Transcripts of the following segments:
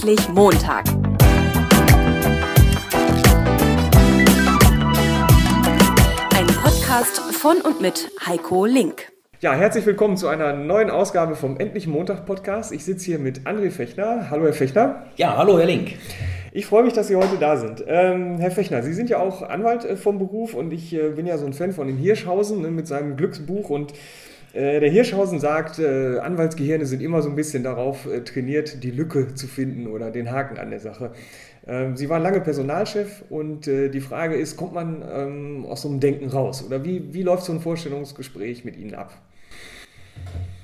Endlich Montag. Ein Podcast von und mit Heiko Link. Ja, herzlich willkommen zu einer neuen Ausgabe vom Endlich Montag Podcast. Ich sitze hier mit André Fechner. Hallo, Herr Fechner. Ja, hallo, Herr Link. Ich freue mich, dass Sie heute da sind. Ähm, Herr Fechner, Sie sind ja auch Anwalt äh, vom Beruf und ich äh, bin ja so ein Fan von dem Hirschhausen ne, mit seinem Glücksbuch und äh, der Hirschhausen sagt, äh, Anwaltsgehirne sind immer so ein bisschen darauf äh, trainiert, die Lücke zu finden oder den Haken an der Sache. Ähm, Sie waren lange Personalchef und die Frage ist, kommt man ähm, aus so einem Denken raus? Oder wie, wie läuft so ein Vorstellungsgespräch mit Ihnen ab?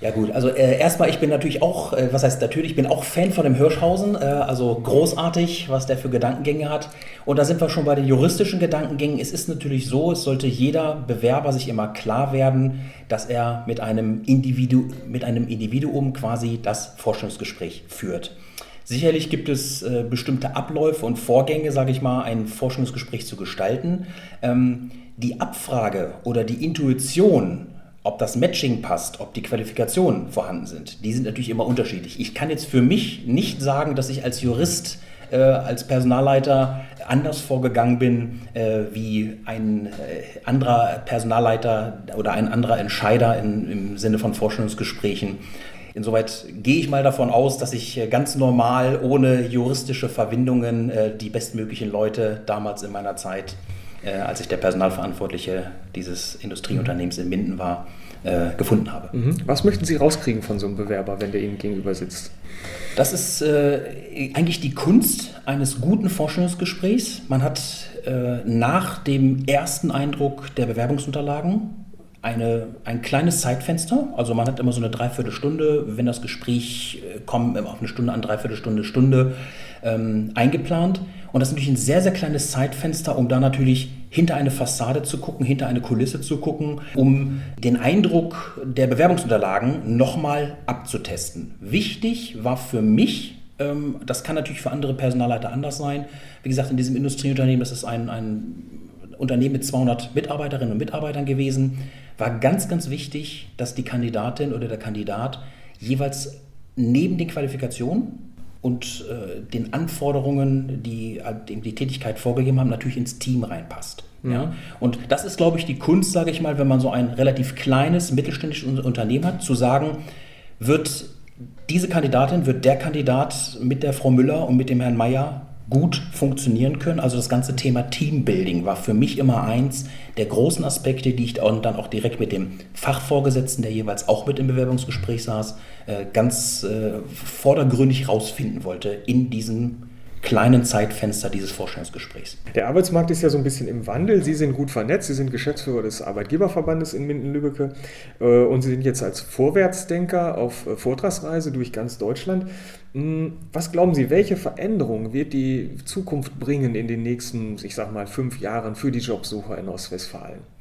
Ja gut, also äh, erstmal, ich bin natürlich auch, äh, was heißt natürlich, ich bin auch Fan von dem Hirschhausen, äh, also großartig, was der für Gedankengänge hat. Und da sind wir schon bei den juristischen Gedankengängen. Es ist natürlich so, es sollte jeder Bewerber sich immer klar werden, dass er mit einem, Individu mit einem Individuum quasi das Forschungsgespräch führt. Sicherlich gibt es äh, bestimmte Abläufe und Vorgänge, sage ich mal, ein Forschungsgespräch zu gestalten. Ähm, die Abfrage oder die Intuition ob das Matching passt, ob die Qualifikationen vorhanden sind, die sind natürlich immer unterschiedlich. Ich kann jetzt für mich nicht sagen, dass ich als Jurist, äh, als Personalleiter anders vorgegangen bin äh, wie ein äh, anderer Personalleiter oder ein anderer Entscheider in, im Sinne von Vorstellungsgesprächen. Insoweit gehe ich mal davon aus, dass ich äh, ganz normal, ohne juristische Verwindungen, äh, die bestmöglichen Leute damals in meiner Zeit äh, als ich der Personalverantwortliche dieses Industrieunternehmens in Minden war, äh, gefunden habe. Mhm. Was möchten Sie rauskriegen von so einem Bewerber, wenn der Ihnen gegenüber sitzt? Das ist äh, eigentlich die Kunst eines guten Forschungsgesprächs. Man hat äh, nach dem ersten Eindruck der Bewerbungsunterlagen eine, ein kleines Zeitfenster. Also man hat immer so eine Dreiviertelstunde, wenn das Gespräch äh, kommt, auf eine Stunde an, Dreiviertelstunde, Stunde ähm, eingeplant. Und das ist natürlich ein sehr, sehr kleines Zeitfenster, um da natürlich hinter eine Fassade zu gucken, hinter eine Kulisse zu gucken, um den Eindruck der Bewerbungsunterlagen nochmal abzutesten. Wichtig war für mich, ähm, das kann natürlich für andere Personalleiter anders sein. Wie gesagt, in diesem Industrieunternehmen, das ist ein, ein Unternehmen mit 200 Mitarbeiterinnen und Mitarbeitern gewesen, war ganz, ganz wichtig, dass die Kandidatin oder der Kandidat jeweils neben den Qualifikationen und äh, den Anforderungen, die äh, die Tätigkeit vorgegeben haben, natürlich ins Team reinpasst. Mhm. Ja? Und das ist, glaube ich, die Kunst, sage ich mal, wenn man so ein relativ kleines mittelständisches Unternehmen hat, zu sagen, wird diese Kandidatin, wird der Kandidat mit der Frau Müller und mit dem Herrn Mayer gut funktionieren können. Also das ganze Thema Teambuilding war für mich immer eins der großen Aspekte, die ich dann auch direkt mit dem Fachvorgesetzten, der jeweils auch mit im Bewerbungsgespräch saß, äh, ganz äh, vordergründig rausfinden wollte in diesem kleinen Zeitfenster dieses Vorstellungsgesprächs. Der Arbeitsmarkt ist ja so ein bisschen im Wandel. Sie sind gut vernetzt, Sie sind Geschäftsführer des Arbeitgeberverbandes in Minden-Lübbecke äh, und Sie sind jetzt als Vorwärtsdenker auf äh, Vortragsreise durch ganz Deutschland. Hm, was glauben Sie, welche Veränderung wird die Zukunft bringen in den nächsten, ich sag mal, fünf Jahren für die Jobsucher in Ostwestfalen?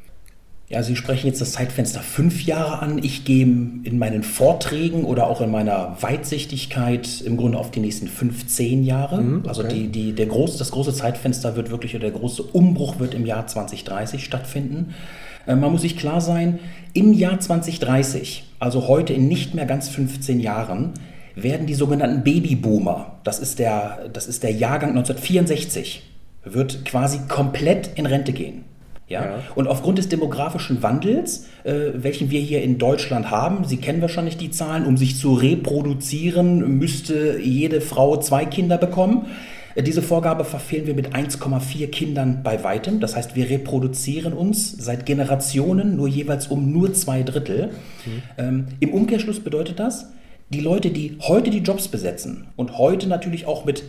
Ja, Sie sprechen jetzt das Zeitfenster fünf Jahre an. Ich gehe in meinen Vorträgen oder auch in meiner Weitsichtigkeit im Grunde auf die nächsten 15 Jahre. Mhm, okay. Also die, die, der große, das große Zeitfenster wird wirklich, oder der große Umbruch wird im Jahr 2030 stattfinden. Äh, man muss sich klar sein, im Jahr 2030, also heute in nicht mehr ganz 15 Jahren, werden die sogenannten Babyboomer, das ist der, das ist der Jahrgang 1964, wird quasi komplett in Rente gehen. Ja? ja? Und aufgrund des demografischen Wandels, äh, welchen wir hier in Deutschland haben, Sie kennen wahrscheinlich die Zahlen, um sich zu reproduzieren, müsste jede Frau zwei Kinder bekommen. Äh, diese Vorgabe verfehlen wir mit 1,4 Kindern bei weitem. Das heißt, wir reproduzieren uns seit Generationen nur jeweils um nur zwei Drittel. Mhm. Ähm, Im Umkehrschluss bedeutet das, die Leute, die heute die Jobs besetzen und heute natürlich auch mit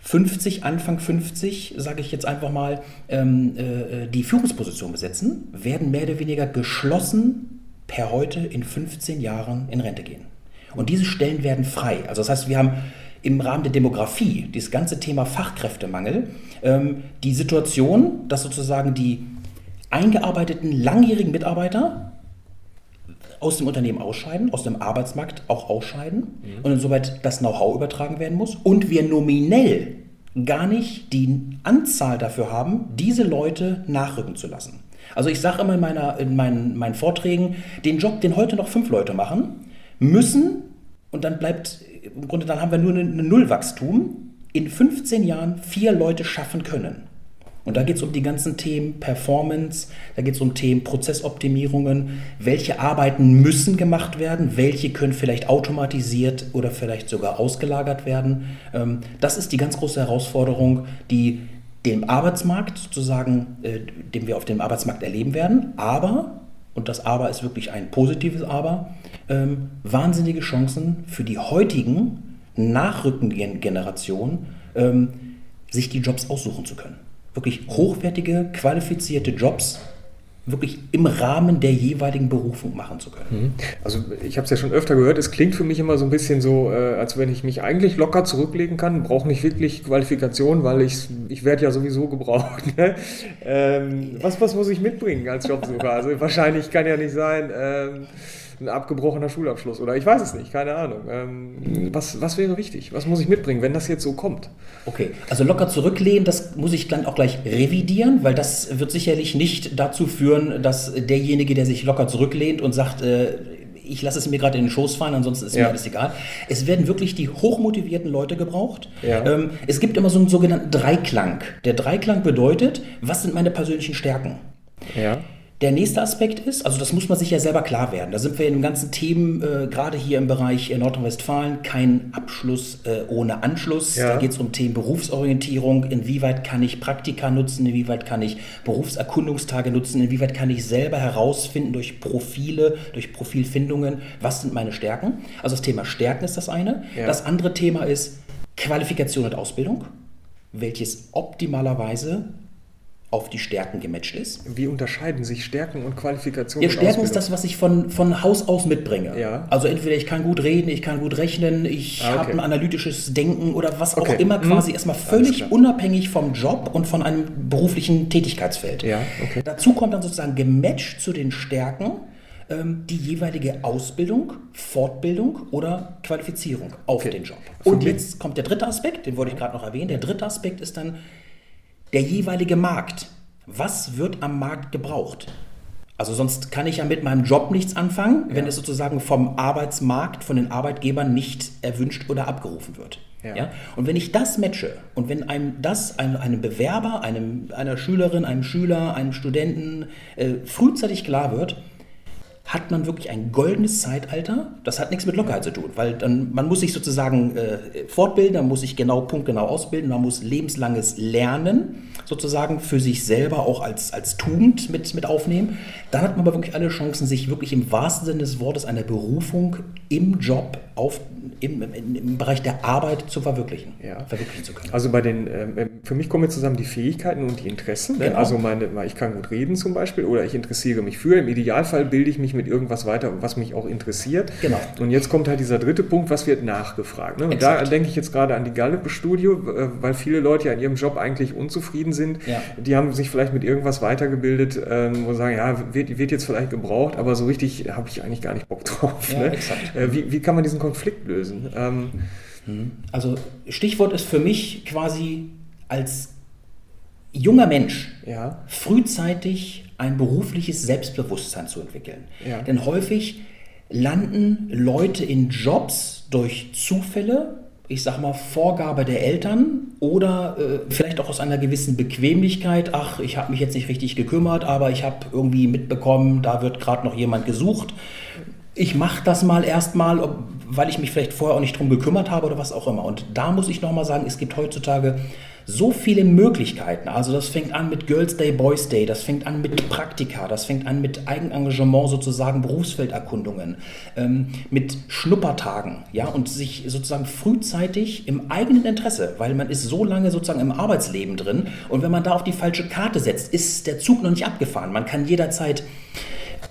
50, Anfang 50, sage ich jetzt einfach mal, ähm, äh, die Führungsposition besetzen, werden mehr oder weniger geschlossen per heute in 15 Jahren in Rente gehen. Und diese Stellen werden frei. Also das heißt, wir haben im Rahmen der Demografie, dieses ganze Thema Fachkräftemangel, ähm, die Situation, dass sozusagen die eingearbeiteten langjährigen Mitarbeiter aus dem Unternehmen ausscheiden, aus dem Arbeitsmarkt auch ausscheiden mhm. und insoweit das Know-how übertragen werden muss und wir nominell gar nicht die Anzahl dafür haben, diese Leute nachrücken zu lassen. Also ich sage immer in, meiner, in meinen, meinen Vorträgen, den Job, den heute noch fünf Leute machen, müssen, und dann bleibt, im Grunde dann haben wir nur ein Nullwachstum, in 15 Jahren vier Leute schaffen können. Und da geht es um die ganzen Themen Performance, da geht es um Themen Prozessoptimierungen, welche Arbeiten müssen gemacht werden, welche können vielleicht automatisiert oder vielleicht sogar ausgelagert werden. Ähm, das ist die ganz große Herausforderung, die dem Arbeitsmarkt sozusagen, äh, den wir auf dem Arbeitsmarkt erleben werden, aber, und das Aber ist wirklich ein positives Aber, ähm, wahnsinnige Chancen für die heutigen nachrückenden Generationen, ähm, sich die Jobs aussuchen zu können wirklich hochwertige, qualifizierte Jobs wirklich im Rahmen der jeweiligen Berufung machen zu können. Mhm. Also ich habe es ja schon öfter gehört, es klingt für mich immer so ein bisschen so, äh, als wenn ich mich eigentlich locker zurücklegen kann, brauche nicht wirklich Qualifikation, weil ich, ich werde ja sowieso gebraucht. Ne? Ähm, was, was muss ich mitbringen als Jobsucher? Also wahrscheinlich kann ja nicht sein... Ähm, ein abgebrochener Schulabschluss oder ich weiß es nicht, keine Ahnung. Ähm, was, was wäre wichtig? Was muss ich mitbringen, wenn das jetzt so kommt? Okay, also locker zurücklehnen, das muss ich dann auch gleich revidieren, weil das wird sicherlich nicht dazu führen, dass derjenige, der sich locker zurücklehnt und sagt, äh, ich lasse es mir gerade in den Schoß fallen, ansonsten ist ja. mir alles egal. Es werden wirklich die hochmotivierten Leute gebraucht. Ja. Ähm, es gibt immer so einen sogenannten Dreiklang. Der Dreiklang bedeutet, was sind meine persönlichen Stärken? Ja. Der nächste Aspekt ist, also das muss man sich ja selber klar werden. Da sind wir in den ganzen Themen, äh, gerade hier im Bereich äh, Nordrhein-Westfalen, kein Abschluss äh, ohne Anschluss. Ja. Da geht es um Themen Berufsorientierung. Inwieweit kann ich Praktika nutzen? Inwieweit kann ich Berufserkundungstage nutzen? Inwieweit kann ich selber herausfinden durch Profile, durch Profilfindungen, was sind meine Stärken? Also das Thema Stärken ist das eine. Ja. Das andere Thema ist Qualifikation und Ausbildung, welches optimalerweise auf die Stärken gematcht ist. Wie unterscheiden sich Stärken und Qualifikationen? Ja, Stärken ist das, was ich von, von Haus aus mitbringe. Ja. Also entweder ich kann gut reden, ich kann gut rechnen, ich ah, okay. habe ein analytisches Denken oder was okay. auch immer hm. quasi hm. erstmal völlig unabhängig vom Job und von einem beruflichen Tätigkeitsfeld. Ja, okay. Dazu kommt dann sozusagen gematcht zu den Stärken ähm, die jeweilige Ausbildung, Fortbildung oder Qualifizierung auf okay. den Job. Und jetzt kommt der dritte Aspekt, den wollte ich gerade noch erwähnen. Der dritte Aspekt ist dann der jeweilige Markt. Was wird am Markt gebraucht? Also sonst kann ich ja mit meinem Job nichts anfangen, wenn ja. es sozusagen vom Arbeitsmarkt, von den Arbeitgebern nicht erwünscht oder abgerufen wird. Ja. ja. Und wenn ich das matche und wenn einem das einem, einem Bewerber, einem, einer Schülerin, einem Schüler, einem Studenten äh, frühzeitig klar wird, hat man wirklich ein goldenes Zeitalter. Das hat nichts mit Lockerheit zu tun, weil dann, man muss sich sozusagen äh, fortbilden, man muss sich genau punktgenau ausbilden, man muss lebenslanges Lernen sozusagen für sich selber auch als, als Tugend mit, mit aufnehmen. Dann hat man aber wirklich alle Chancen, sich wirklich im wahrsten Sinne des Wortes einer Berufung im Job auf, im, im, im Bereich der Arbeit zu verwirklichen, ja. verwirklichen zu können. Also bei den, äh, für mich kommen jetzt zusammen die Fähigkeiten und die Interessen. Ne? Genau. Also meine, ich kann gut reden zum Beispiel oder ich interessiere mich für. Im Idealfall bilde ich mich mit irgendwas weiter, was mich auch interessiert. Genau. Und jetzt kommt halt dieser dritte Punkt, was wird nachgefragt. Ne? Und Exakt. da denke ich jetzt gerade an die Gallup-Studio, äh, weil viele Leute ja in ihrem Job eigentlich unzufrieden sind. Ja. Die haben sich vielleicht mit irgendwas weitergebildet, ähm, wo sie sagen, ja, wird, wird jetzt vielleicht gebraucht, aber so richtig habe ich eigentlich gar nicht Bock drauf. Ja, ne? Äh, wie, wie kann man diesen Konflikt lösen? Ähm, mhm. also Stichwort ist für mich quasi als junger Mensch ja. frühzeitig ein berufliches Selbstbewusstsein zu entwickeln. Ja. Denn häufig landen Leute in Jobs durch Zufälle, ich sag mal Vorgabe der Eltern oder äh, vielleicht auch aus einer gewissen Bequemlichkeit, ach, ich habe mich jetzt nicht richtig gekümmert, aber ich habe irgendwie mitbekommen, da wird gerade noch jemand gesucht. Ich mache das mal erstmal, weil ich mich vielleicht vorher auch nicht drum gekümmert habe oder was auch immer. Und da muss ich nochmal sagen, es gibt heutzutage so viele Möglichkeiten. Also das fängt an mit Girls Day, Boys Day, das fängt an mit Praktika, das fängt an mit Eigenengagement, sozusagen Berufsfelderkundungen, ähm, mit Schnuppertagen, ja, und sich sozusagen frühzeitig im eigenen Interesse, weil man ist so lange sozusagen im Arbeitsleben drin und wenn man da auf die falsche Karte setzt, ist der Zug noch nicht abgefahren. Man kann jederzeit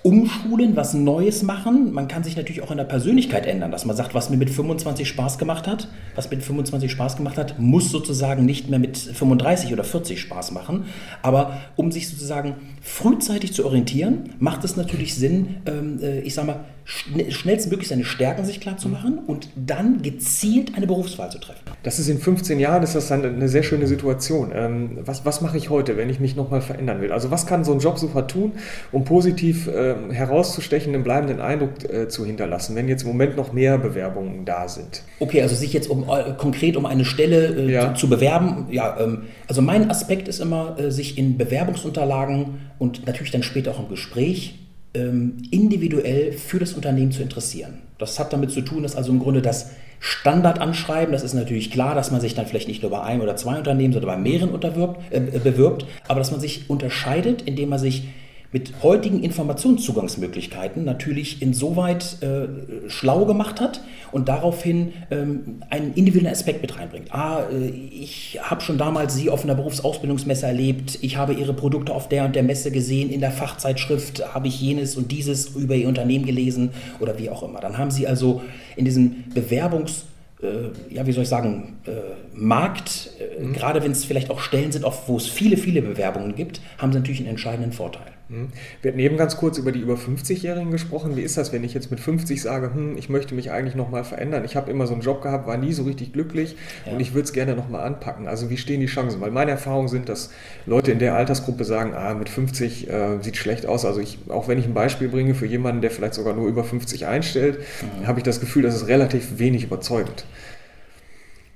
umschulen, was Neues machen. Man kann sich natürlich auch in der Persönlichkeit ändern, dass man sagt, was mir mit 25 Spaß gemacht hat, was mit 25 Spaß gemacht hat, muss sozusagen nicht mehr mit 35 oder 40 Spaß machen. Aber um sich sozusagen frühzeitig zu orientieren, macht es natürlich Sinn, ähm, äh, ich sage mal, schnellstmöglich seine Stärken sich klar zu machen und dann gezielt eine Berufswahl zu treffen. Das ist in 15 Jahren ist das dann eine sehr schöne Situation. Ähm, was, was mache ich heute, wenn ich mich nochmal verändern will? Also was kann so ein Jobsucher tun, um positiv äh, äh, herauszustechen, einen bleibenden Eindruck äh, zu hinterlassen, wenn jetzt im Moment noch mehr Bewerbungen da sind? Okay, also sich jetzt um, äh, konkret um eine Stelle äh, ja. zu, zu, bewerben. Ja, ähm, also mein Aspekt ist immer, äh, sich in Bewerbungsunterlagen und natürlich dann später auch im Gespräch ähm, individuell für das Unternehmen zu interessieren. Das hat damit zu tun, dass also im Grunde das Standardanschreiben, das ist natürlich klar, dass man sich dann vielleicht nicht nur bei einem oder zwei Unternehmen, sondern bei mehreren unterwirbt, äh, bewirbt, aber dass man sich unterscheidet, indem man sich mit heutigen Informationszugangsmöglichkeiten natürlich insoweit äh, schlau gemacht hat und daraufhin ähm, einen individuellen Aspekt mit reinbringt. Ah, äh, ich habe schon damals Sie auf einer Berufsausbildungsmesse erlebt, ich habe Ihre Produkte auf der und der Messe gesehen, in der Fachzeitschrift habe ich jenes und dieses über Ihr Unternehmen gelesen oder wie auch immer. Dann haben Sie also in diesem Bewerbungs- äh, ja, wie soll ich sagen, äh, Markt, äh, mhm. gerade wenn es vielleicht auch Stellen sind, wo es viele, viele Bewerbungen gibt, haben sie natürlich einen entscheidenden Vorteil. Mhm. Wir hatten eben ganz kurz über die über 50-Jährigen gesprochen. Wie ist das, wenn ich jetzt mit 50 sage, hm, ich möchte mich eigentlich nochmal verändern? Ich habe immer so einen Job gehabt, war nie so richtig glücklich ja. und ich würde es gerne nochmal anpacken. Also wie stehen die Chancen? Weil meine Erfahrungen sind, dass Leute in der Altersgruppe sagen, ah, mit 50 äh, sieht schlecht aus. Also ich, auch wenn ich ein Beispiel bringe für jemanden, der vielleicht sogar nur über 50 einstellt, mhm. habe ich das Gefühl, das ist relativ wenig überzeugend.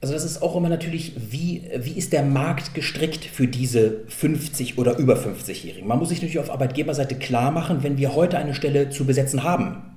Also das ist auch immer natürlich, wie, wie ist der Markt gestrickt für diese 50 oder über 50-Jährigen? Man muss sich natürlich auf Arbeitgeberseite klar machen, wenn wir heute eine Stelle zu besetzen haben,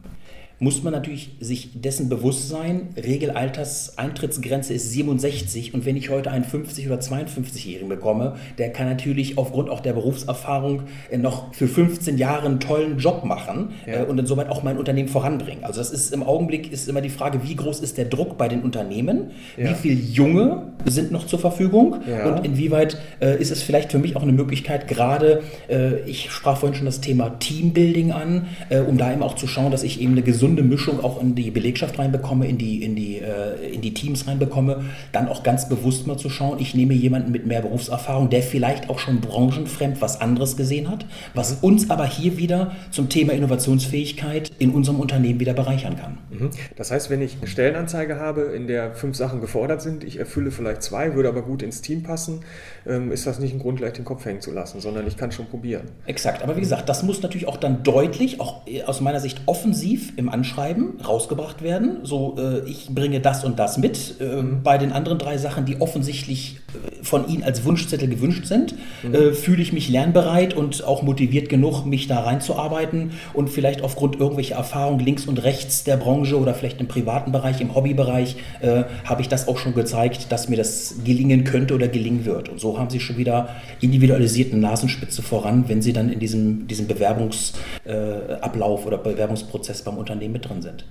muss man natürlich sich dessen bewusst sein, Regelalterseintrittsgrenze ist 67 und wenn ich heute einen 50- oder 52-Jährigen bekomme, der kann natürlich aufgrund auch der Berufserfahrung äh, noch für 15 Jahre einen tollen Job machen ja. Äh, und insoweit auch mein Unternehmen voranbringen. Also das ist im Augenblick ist immer die Frage, wie groß ist der Druck bei den Unternehmen, ja. wie viele Junge sind noch zur Verfügung ja. und inwieweit äh, ist es vielleicht für mich auch eine Möglichkeit, gerade, äh, ich sprach vorhin schon das Thema Teambuilding an, äh, um da eben auch zu schauen, dass ich eben eine gesunde gesunde Mischung auch in die Belegschaft reinbekomme, in die, in die, äh, in die Teams reinbekomme, dann auch ganz bewusst mal zu schauen, ich nehme jemanden mit mehr Berufserfahrung, der vielleicht auch schon branchenfremd was anderes gesehen hat, was uns aber hier wieder zum Thema Innovationsfähigkeit in unserem Unternehmen wieder bereichern kann. Mhm. Das heißt, wenn ich eine Stellenanzeige habe, in der fünf Sachen gefordert sind, ich erfülle vielleicht zwei, würde aber gut ins Team passen, ähm, ist das nicht ein Grund, gleich den Kopf hängen zu lassen, sondern ich kann schon probieren. Exakt, aber wie gesagt, das muss natürlich auch dann deutlich, auch aus meiner Sicht offensiv im Anschreiben rausgebracht werden. So, äh, ich bringe das und das mit. Äh, mhm. Bei den anderen drei Sachen, die offensichtlich äh, von Ihnen als Wunschzettel gewünscht sind, mhm. Äh, fühle ich mich lernbereit und auch motiviert genug, mich da reinzuarbeiten und vielleicht aufgrund irgendwelcher Erfahrungen links und rechts der Branche oder vielleicht im privaten Bereich, im Hobbybereich, äh, habe ich das auch schon gezeigt, dass mir das gelingen könnte oder gelingen wird. Und so haben Sie schon wieder individualisierten Nasenspitze voran, wenn Sie dann in diesem, diesem Bewerbungsablauf äh, oder Bewerbungsprozess beim Unternehmen Unternehmen mit drin sind.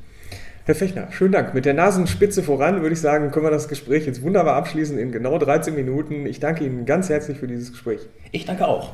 Herr Fechner, schönen Dank. Mit der Nasenspitze voran würde ich sagen, können wir das Gespräch jetzt wunderbar abschließen in genau 13 Minuten. Ich danke Ihnen ganz herzlich für dieses Gespräch. Ich danke auch.